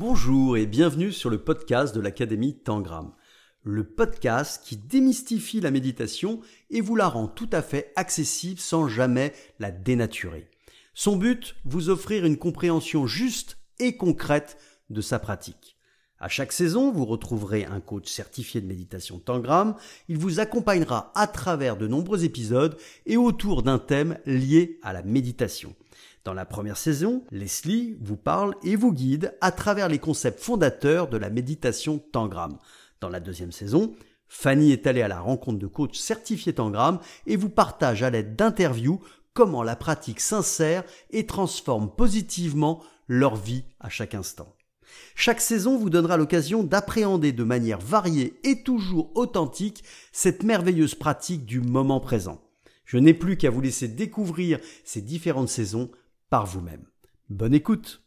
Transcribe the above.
Bonjour et bienvenue sur le podcast de l'Académie Tangram. Le podcast qui démystifie la méditation et vous la rend tout à fait accessible sans jamais la dénaturer. Son but, vous offrir une compréhension juste et concrète de sa pratique. À chaque saison, vous retrouverez un coach certifié de méditation Tangram. Il vous accompagnera à travers de nombreux épisodes et autour d'un thème lié à la méditation. Dans la première saison, Leslie vous parle et vous guide à travers les concepts fondateurs de la méditation Tangram. Dans la deuxième saison, Fanny est allée à la rencontre de coachs certifiés Tangram et vous partage à l'aide d'interviews comment la pratique s'insère et transforme positivement leur vie à chaque instant. Chaque saison vous donnera l'occasion d'appréhender de manière variée et toujours authentique cette merveilleuse pratique du moment présent. Je n'ai plus qu'à vous laisser découvrir ces différentes saisons par vous-même. Bonne écoute